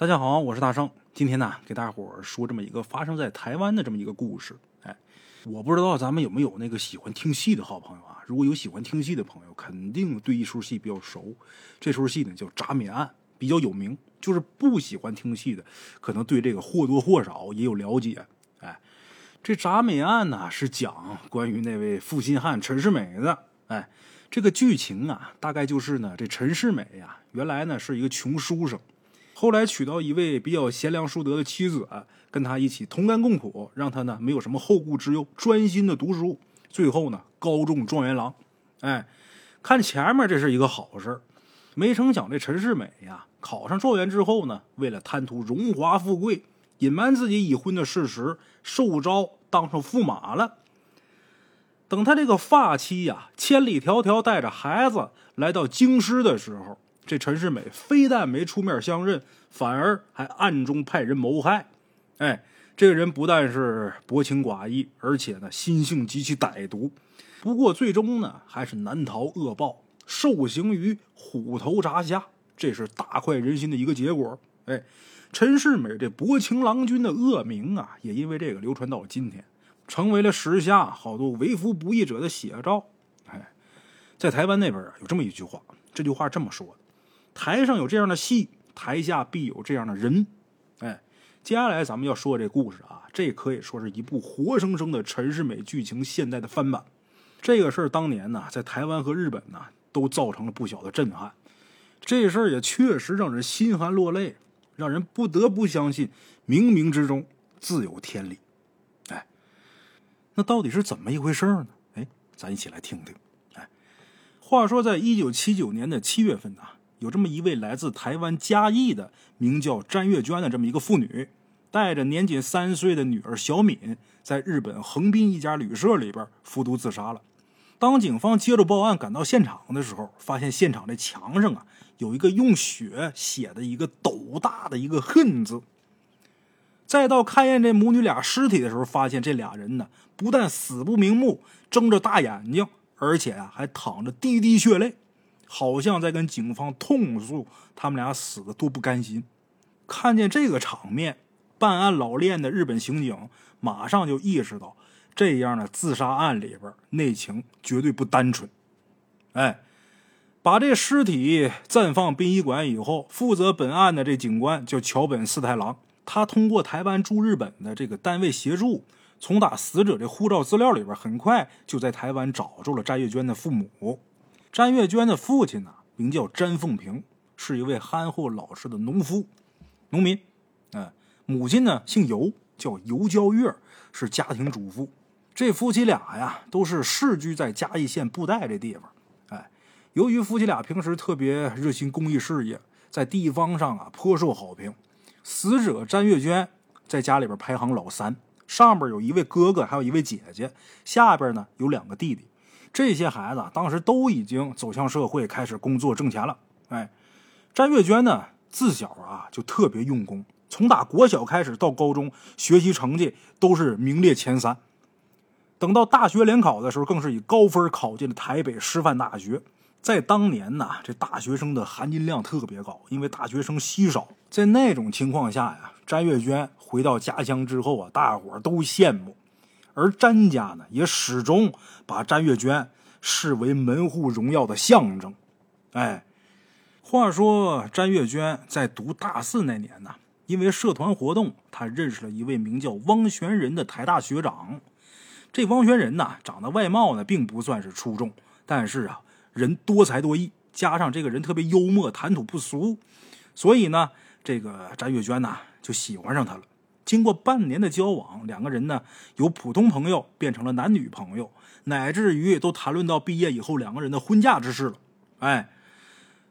大家好，我是大圣。今天呢，给大伙儿说这么一个发生在台湾的这么一个故事。哎，我不知道咱们有没有那个喜欢听戏的好朋友啊？如果有喜欢听戏的朋友，肯定对一出戏比较熟。这出戏呢叫《铡美案》，比较有名。就是不喜欢听戏的，可能对这个或多或少也有了解。哎，这《铡美案》呢是讲关于那位负心汉陈世美的。哎，这个剧情啊，大概就是呢，这陈世美呀，原来呢是一个穷书生。后来娶到一位比较贤良淑德的妻子，跟他一起同甘共苦，让他呢没有什么后顾之忧，专心的读书。最后呢高中状元郎，哎，看前面这是一个好事没成想这陈世美呀考上状元之后呢，为了贪图荣华富贵，隐瞒自己已婚的事实，受招当上驸马了。等他这个发妻呀千里迢迢带着孩子来到京师的时候。这陈世美非但没出面相认，反而还暗中派人谋害。哎，这个人不但是薄情寡义，而且呢心性极其歹毒。不过最终呢还是难逃恶报，受刑于虎头铡下。这是大快人心的一个结果。哎，陈世美这薄情郎君的恶名啊，也因为这个流传到今天，成为了时下好多为富不义者的写照。哎，在台湾那边啊，有这么一句话，这句话这么说的。台上有这样的戏，台下必有这样的人。哎，接下来咱们要说这故事啊，这可以说是一部活生生的陈世美剧情现代的翻版。这个事儿当年呢，在台湾和日本呢，都造成了不小的震撼。这事儿也确实让人心寒落泪，让人不得不相信冥冥之中自有天理。哎，那到底是怎么一回事呢？哎，咱一起来听听。哎，话说在一九七九年的七月份呢。有这么一位来自台湾嘉义的名叫詹月娟的这么一个妇女，带着年仅三岁的女儿小敏，在日本横滨一家旅社里边服毒自杀了。当警方接着报案赶到现场的时候，发现现场的墙上啊有一个用血写的一个斗大的一个恨字。再到勘验这母女俩尸体的时候，发现这俩人呢不但死不瞑目，睁着大眼睛，而且啊还淌着滴滴血泪。好像在跟警方痛诉他们俩死的多不甘心。看见这个场面，办案老练的日本刑警马上就意识到，这样的自杀案里边内情绝对不单纯。哎，把这尸体暂放殡仪馆以后，负责本案的这警官叫桥本四太郎，他通过台湾驻日本的这个单位协助，从打死者的护照资料里边，很快就在台湾找着了詹月娟的父母。詹月娟的父亲呢，名叫詹凤平，是一位憨厚老实的农夫、农民。哎，母亲呢姓尤，叫尤娇月，是家庭主妇。这夫妻俩呀，都是世居在嘉义县布袋这地方。哎，由于夫妻俩平时特别热心公益事业，在地方上啊颇受好评。死者詹月娟在家里边排行老三，上边有一位哥哥，还有一位姐姐，下边呢有两个弟弟。这些孩子当时都已经走向社会，开始工作挣钱了。哎，詹月娟呢，自小啊就特别用功，从打国小开始到高中，学习成绩都是名列前三。等到大学联考的时候，更是以高分考进了台北师范大学。在当年呢，这大学生的含金量特别高，因为大学生稀少。在那种情况下呀，詹月娟回到家乡之后啊，大伙都羡慕。而詹家呢，也始终把詹月娟视为门户荣耀的象征。哎，话说詹月娟在读大四那年呢，因为社团活动，她认识了一位名叫汪玄仁的台大学长。这汪玄仁呢，长得外貌呢并不算是出众，但是啊，人多才多艺，加上这个人特别幽默，谈吐不俗，所以呢，这个詹月娟呢就喜欢上他了。经过半年的交往，两个人呢由普通朋友变成了男女朋友，乃至于都谈论到毕业以后两个人的婚嫁之事了。哎，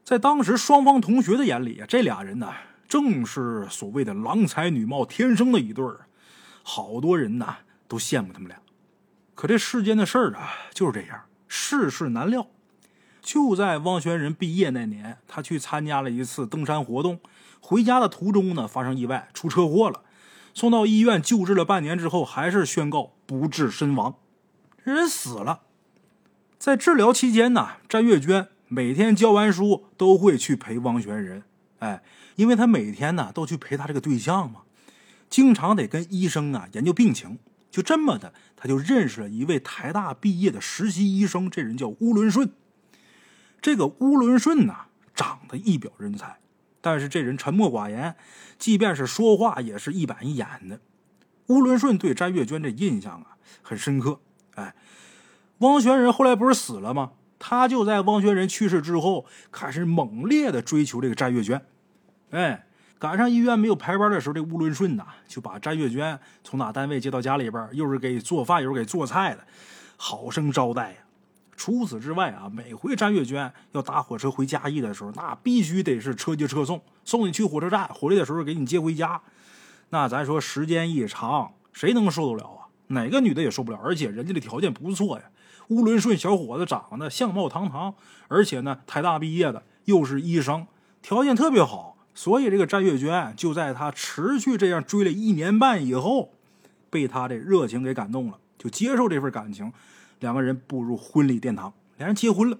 在当时双方同学的眼里啊，这俩人呢正是所谓的郎才女貌，天生的一对儿，好多人呢都羡慕他们俩。可这世间的事儿啊就是这样，世事难料。就在汪玄仁毕业那年，他去参加了一次登山活动，回家的途中呢发生意外，出车祸了。送到医院救治了半年之后，还是宣告不治身亡，人死了。在治疗期间呢，詹月娟每天教完书都会去陪汪玄仁。哎，因为他每天呢都去陪他这个对象嘛，经常得跟医生啊研究病情。就这么的，他就认识了一位台大毕业的实习医生，这人叫乌伦顺。这个乌伦顺呢，长得一表人才，但是这人沉默寡言，即便是说话也是一板一眼的。乌伦顺对詹月娟这印象啊很深刻。哎，汪玄仁后来不是死了吗？他就在汪玄仁去世之后，开始猛烈的追求这个詹月娟。哎。赶上医院没有排班的时候，这乌伦顺呐就把詹月娟从哪单位接到家里边，又是给做饭，又是给做菜的，好生招待呀。除此之外啊，每回詹月娟要搭火车回嘉义的时候，那必须得是车接车送，送你去火车站，回来的时候给你接回家。那咱说时间一长，谁能受得了啊？哪个女的也受不了。而且人家的条件不错呀，乌伦顺小伙子长得相貌堂堂，而且呢台大毕业的，又是医生，条件特别好。所以，这个詹月娟就在他持续这样追了一年半以后，被他的热情给感动了，就接受这份感情，两个人步入婚礼殿堂，两人结婚了。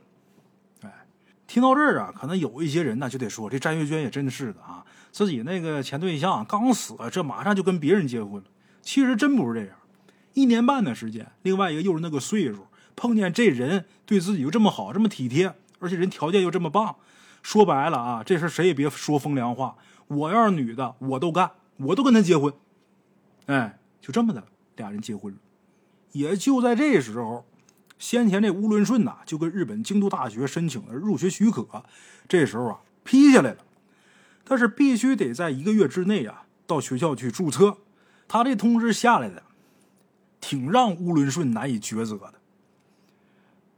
哎，听到这儿啊，可能有一些人呢就得说，这詹月娟也真是的啊，自己那个前对象刚死，这马上就跟别人结婚了。其实真不是这样，一年半的时间，另外一个又是那个岁数，碰见这人对自己又这么好，这么体贴，而且人条件又这么棒。说白了啊，这事谁也别说风凉话。我要是女的，我都干，我都跟他结婚。哎，就这么的，俩人结婚了。也就在这时候，先前这乌伦顺呐，就跟日本京都大学申请了入学许可。这时候啊，批下来了，但是必须得在一个月之内啊，到学校去注册。他这通知下来的，挺让乌伦顺难以抉择的。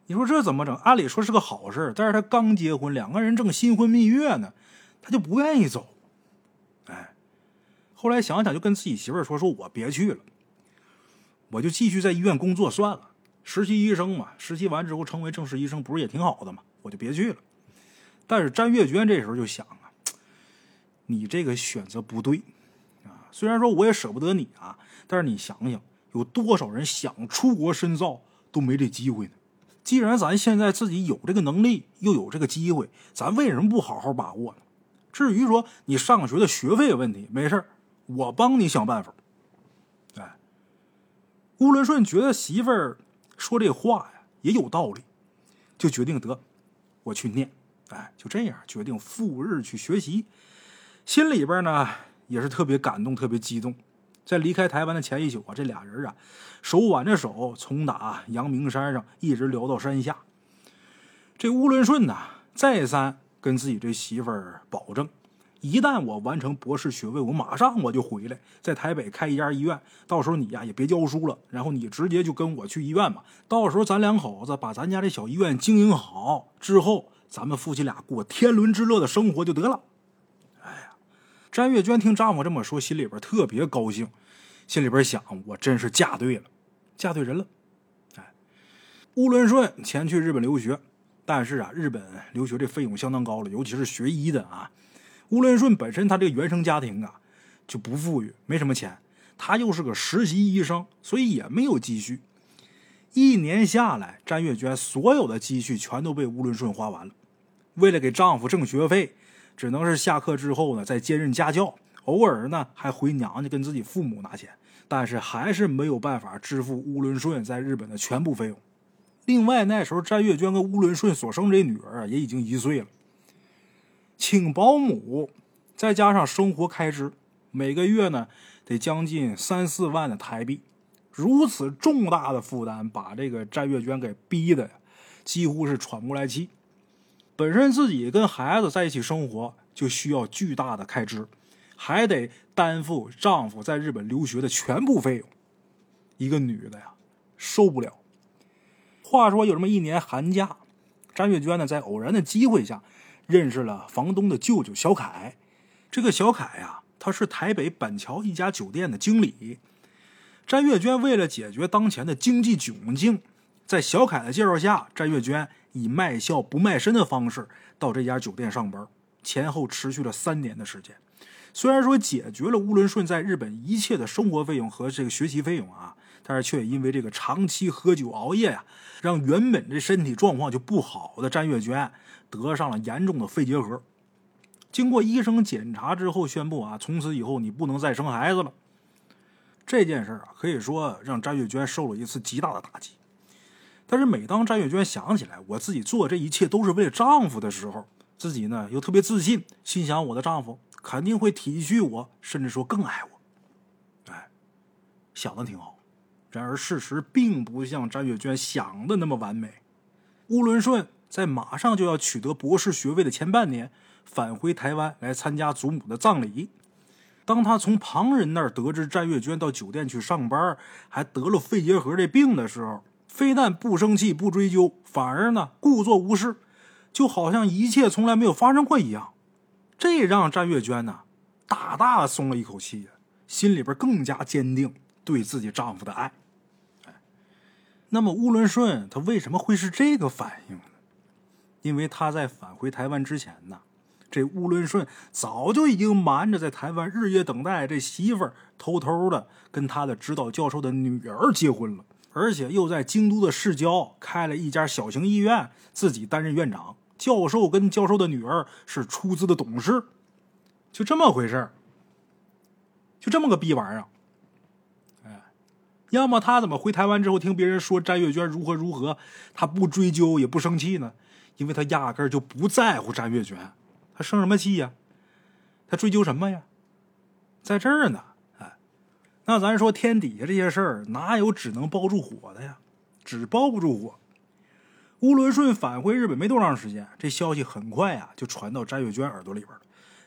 你说这怎么整？按理说是个好事但是他刚结婚，两个人正新婚蜜月呢，他就不愿意走。哎，后来想想，就跟自己媳妇儿说：“说我别去了，我就继续在医院工作算了。实习医生嘛，实习完之后成为正式医生，不是也挺好的吗？我就别去了。”但是詹月娟这时候就想啊，你这个选择不对啊。虽然说我也舍不得你啊，但是你想想，有多少人想出国深造都没这机会呢？既然咱现在自己有这个能力，又有这个机会，咱为什么不好好把握呢？至于说你上学的学费问题，没事我帮你想办法。乌伦顺觉得媳妇儿说这话呀也有道理，就决定得我去念。哎，就这样决定赴日去学习，心里边呢也是特别感动，特别激动。在离开台湾的前一宿啊，这俩人啊，手挽着手，从打阳明山上一直聊到山下。这乌伦顺呐，再三跟自己这媳妇儿保证，一旦我完成博士学位，我马上我就回来，在台北开一家医院。到时候你呀也别教书了，然后你直接就跟我去医院吧。到时候咱两口子把咱家这小医院经营好之后，咱们夫妻俩过天伦之乐的生活就得了。哎呀詹月娟听丈夫这么说，心里边特别高兴，心里边想：我真是嫁对了，嫁对人了。哎，乌伦顺前去日本留学，但是啊，日本留学这费用相当高了，尤其是学医的啊。乌伦顺本身他这个原生家庭啊就不富裕，没什么钱，他又是个实习医生，所以也没有积蓄。一年下来，詹月娟所有的积蓄全都被乌伦顺花完了。为了给丈夫挣学费。只能是下课之后呢，再兼任家教，偶尔呢还回娘家跟自己父母拿钱，但是还是没有办法支付乌伦顺在日本的全部费用。另外那时候，詹月娟跟乌伦顺所生这女儿啊，也已经一岁了，请保姆，再加上生活开支，每个月呢得将近三四万的台币。如此重大的负担，把这个詹月娟给逼的呀，几乎是喘不过来气。本身自己跟孩子在一起生活就需要巨大的开支，还得担负丈夫在日本留学的全部费用。一个女的呀，受不了。话说有这么一年寒假，张月娟呢在偶然的机会下认识了房东的舅舅小凯。这个小凯呀，他是台北板桥一家酒店的经理。詹月娟为了解决当前的经济窘境，在小凯的介绍下，詹月娟。以卖笑不卖身的方式到这家酒店上班，前后持续了三年的时间。虽然说解决了乌伦顺在日本一切的生活费用和这个学习费用啊，但是却因为这个长期喝酒熬夜呀，让原本这身体状况就不好的詹月娟得上了严重的肺结核。经过医生检查之后，宣布啊，从此以后你不能再生孩子了。这件事啊，可以说让张月娟受了一次极大的打击。但是每当张月娟想起来我自己做这一切都是为了丈夫的时候，自己呢又特别自信，心想我的丈夫肯定会体恤我，甚至说更爱我。哎，想的挺好。然而事实并不像张月娟想的那么完美。乌伦顺在马上就要取得博士学位的前半年，返回台湾来参加祖母的葬礼。当他从旁人那儿得知詹月娟到酒店去上班，还得了肺结核这病的时候，非但不生气、不追究，反而呢故作无视，就好像一切从来没有发生过一样。这让詹月娟呢大大松了一口气，心里边更加坚定对自己丈夫的爱。那么乌伦顺他为什么会是这个反应？因为他在返回台湾之前呢，这乌伦顺早就已经瞒着在台湾日夜等待这媳妇儿，偷偷的跟他的指导教授的女儿结婚了，而且又在京都的市郊开了一家小型医院，自己担任院长，教授跟教授的女儿是出资的董事，就这么回事儿，就这么个逼玩意儿。要么他怎么回台湾之后听别人说詹月娟如何如何，他不追究也不生气呢？因为他压根就不在乎詹月娟，他生什么气呀？他追究什么呀？在这儿呢，哎，那咱说天底下这些事儿哪有只能包住火的呀？纸包不住火。乌伦顺返回日本没多长时间，这消息很快啊就传到詹月娟耳朵里边了。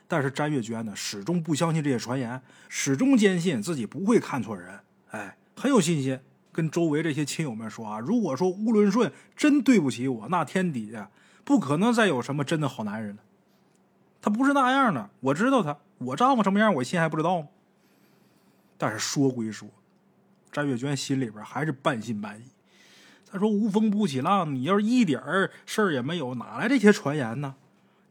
但是詹月娟呢始终不相信这些传言，始终坚信自己不会看错人，哎。很有信心，跟周围这些亲友们说啊，如果说乌伦顺真对不起我，那天底下不可能再有什么真的好男人了。他不是那样的，我知道他，我丈夫什么样，我心还不知道吗？但是说归说，张月娟心里边还是半信半疑。他说无风不起浪，你要是一点事儿也没有，哪来这些传言呢？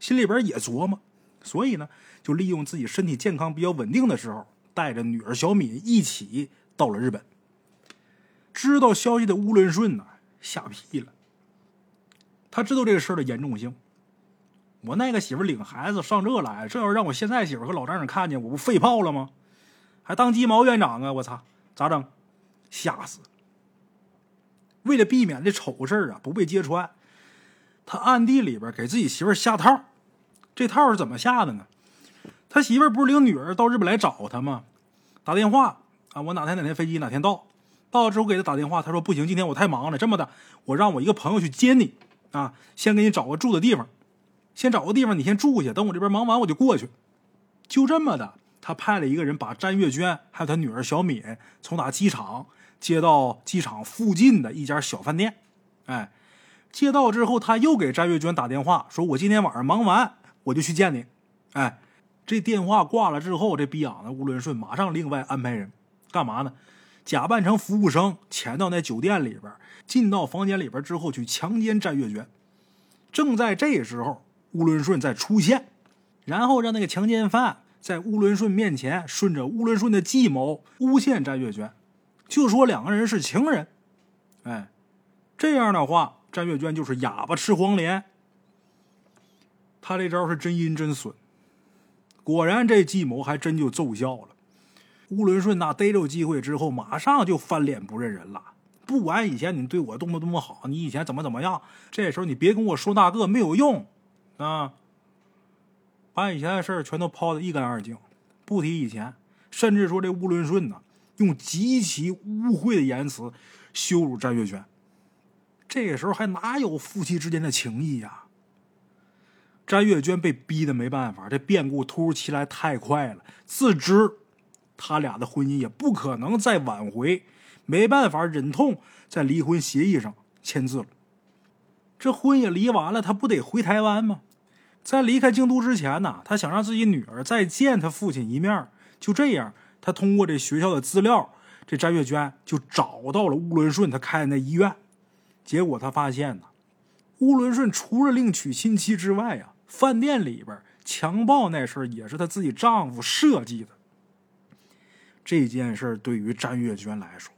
心里边也琢磨，所以呢，就利用自己身体健康比较稳定的时候，带着女儿小敏一起到了日本。知道消息的乌伦顺呢，吓屁了。他知道这个事儿的严重性。我那个媳妇领孩子上这来，这要让我现在媳妇和老丈人看见，我不废炮了吗？还当鸡毛院长啊！我操，咋整？吓死！为了避免这丑事啊不被揭穿，他暗地里边给自己媳妇下套。这套是怎么下的呢？他媳妇不是领女儿到日本来找他吗？打电话啊，我哪天哪天飞机哪天到。到了之后给他打电话，他说不行，今天我太忙了。这么的，我让我一个朋友去接你，啊，先给你找个住的地方，先找个地方你先住下，等我这边忙完我就过去。就这么的，他派了一个人把詹月娟还有他女儿小敏从打机场接到机场附近的一家小饭店。哎，接到之后，他又给詹月娟打电话，说我今天晚上忙完我就去见你。哎，这电话挂了之后，这逼养的吴伦顺马上另外安排人干嘛呢？假扮成服务生，潜到那酒店里边，进到房间里边之后去强奸詹月娟。正在这时候，乌伦顺再出现，然后让那个强奸犯在乌伦顺面前顺着乌伦顺的计谋诬陷詹月娟，就说两个人是情人。哎，这样的话，詹月娟就是哑巴吃黄连。他这招是真阴真损，果然这计谋还真就奏效了。乌伦顺那逮着机会之后，马上就翻脸不认人了。不管以前你对我多么多么好，你以前怎么怎么样，这时候你别跟我说那个没有用啊！把以前的事儿全都抛得一干二净，不提以前，甚至说这乌伦顺呢，用极其污秽的言辞羞辱詹月娟。这个时候还哪有夫妻之间的情谊呀？詹月娟被逼的没办法，这变故突如其来太快了，自知。他俩的婚姻也不可能再挽回，没办法忍痛在离婚协议上签字了。这婚也离完了，他不得回台湾吗？在离开京都之前呢，他想让自己女儿再见他父亲一面。就这样，他通过这学校的资料，这詹月娟就找到了乌伦顺他开的那医院。结果他发现呢，乌伦顺除了另娶新妻之外啊，饭店里边强暴那事儿也是他自己丈夫设计的。这件事对于詹月娟来说，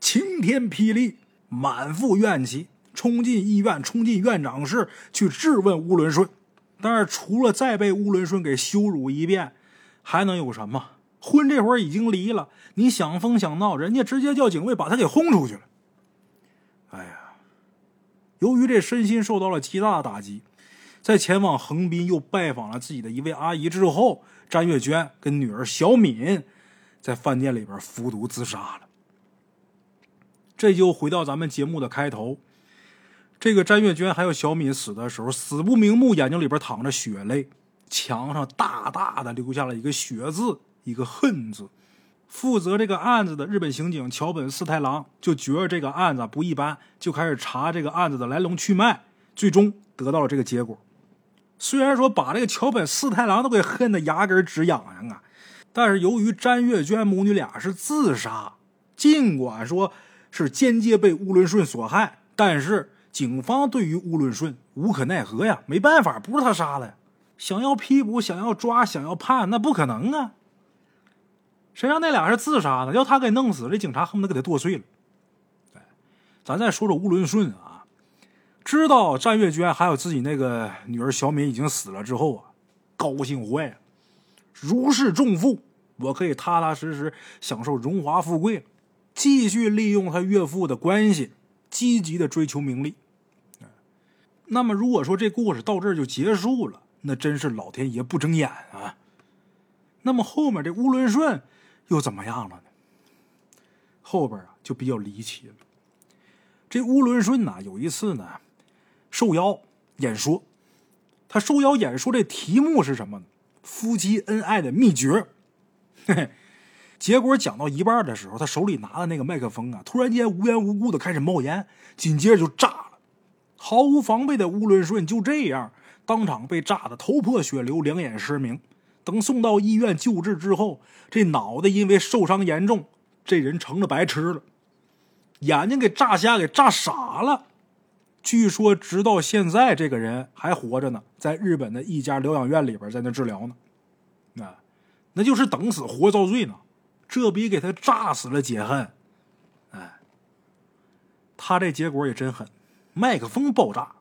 晴天霹雳，满腹怨气，冲进医院，冲进院长室去质问乌伦顺。但是除了再被乌伦顺给羞辱一遍，还能有什么？婚这会儿已经离了，你想疯想闹，人家直接叫警卫把他给轰出去了。哎呀，由于这身心受到了极大的打击，在前往横滨又拜访了自己的一位阿姨之后，詹月娟跟女儿小敏在饭店里边服毒自杀了。这就回到咱们节目的开头。这个詹月娟还有小敏死的时候，死不瞑目，眼睛里边淌着血泪，墙上大大的留下了一个“血”字，一个“恨”字。负责这个案子的日本刑警桥本四太郎就觉得这个案子不一般，就开始查这个案子的来龙去脉，最终得到了这个结果。虽然说把这个桥本四太郎都给恨得牙根直痒痒啊，但是由于詹月娟母女俩是自杀，尽管说是间接被乌伦顺所害，但是。警方对于乌伦顺无可奈何呀，没办法，不是他杀的。想要批捕，想要抓，想要判，那不可能啊！谁让那俩是自杀的？要他给弄死，这警察恨不得给他剁碎了。咱再说说乌伦顺啊，知道詹月娟还有自己那个女儿小敏已经死了之后啊，高兴坏了，如释重负，我可以踏踏实实享受荣华富贵，继续利用他岳父的关系。积极的追求名利，那么如果说这故事到这儿就结束了，那真是老天爷不睁眼啊！那么后面这乌伦顺又怎么样了呢？后边啊就比较离奇了。这乌伦顺呐，有一次呢受邀演说，他受邀演说这题目是什么呢？夫妻恩爱的秘诀。嘿嘿。结果讲到一半的时候，他手里拿的那个麦克风啊，突然间无缘无故的开始冒烟，紧接着就炸了。毫无防备的乌伦顺就这样当场被炸得头破血流，两眼失明。等送到医院救治之后，这脑袋因为受伤严重，这人成了白痴了，眼睛给炸瞎，给炸傻了。据说直到现在，这个人还活着呢，在日本的一家疗养院里边在那治疗呢。那那就是等死活遭罪呢。这比给他炸死了解恨，哎，他这结果也真狠，麦克风爆炸。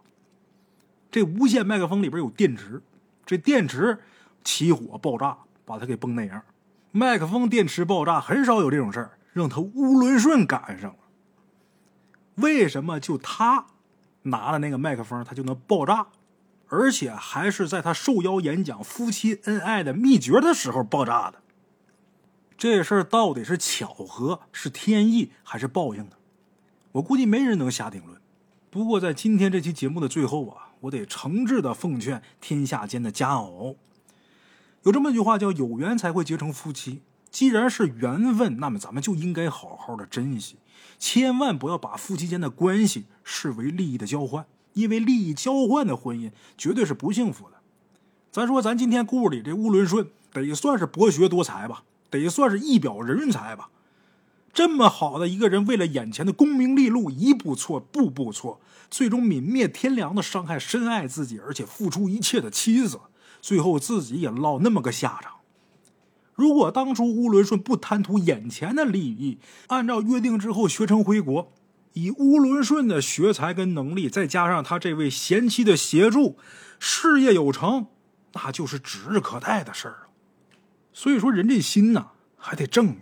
这无线麦克风里边有电池，这电池起火爆炸，把他给崩那样。麦克风电池爆炸很少有这种事儿，让他乌伦顺赶上了。为什么就他拿了那个麦克风，他就能爆炸，而且还是在他受邀演讲夫妻恩爱的秘诀的时候爆炸的？这事儿到底是巧合、是天意还是报应呢？我估计没人能下定论。不过在今天这期节目的最后啊，我得诚挚的奉劝天下间的佳偶，有这么一句话叫“有缘才会结成夫妻”。既然是缘分，那么咱们就应该好好的珍惜，千万不要把夫妻间的关系视为利益的交换，因为利益交换的婚姻绝对是不幸福的。咱说，咱今天故事里这乌伦顺得算是博学多才吧。得算是一表人才吧，这么好的一个人，为了眼前的功名利禄，一步错，步步错，最终泯灭天良的伤害深爱自己而且付出一切的妻子，最后自己也落那么个下场。如果当初乌伦顺不贪图眼前的利益，按照约定之后学成回国，以乌伦顺的学才跟能力，再加上他这位贤妻的协助，事业有成，那就是指日可待的事儿所以说，人这心呐还得正啊。《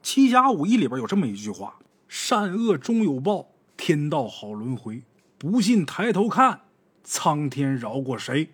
七侠五义》里边有这么一句话：“善恶终有报，天道好轮回。不信抬头看，苍天饶过谁？”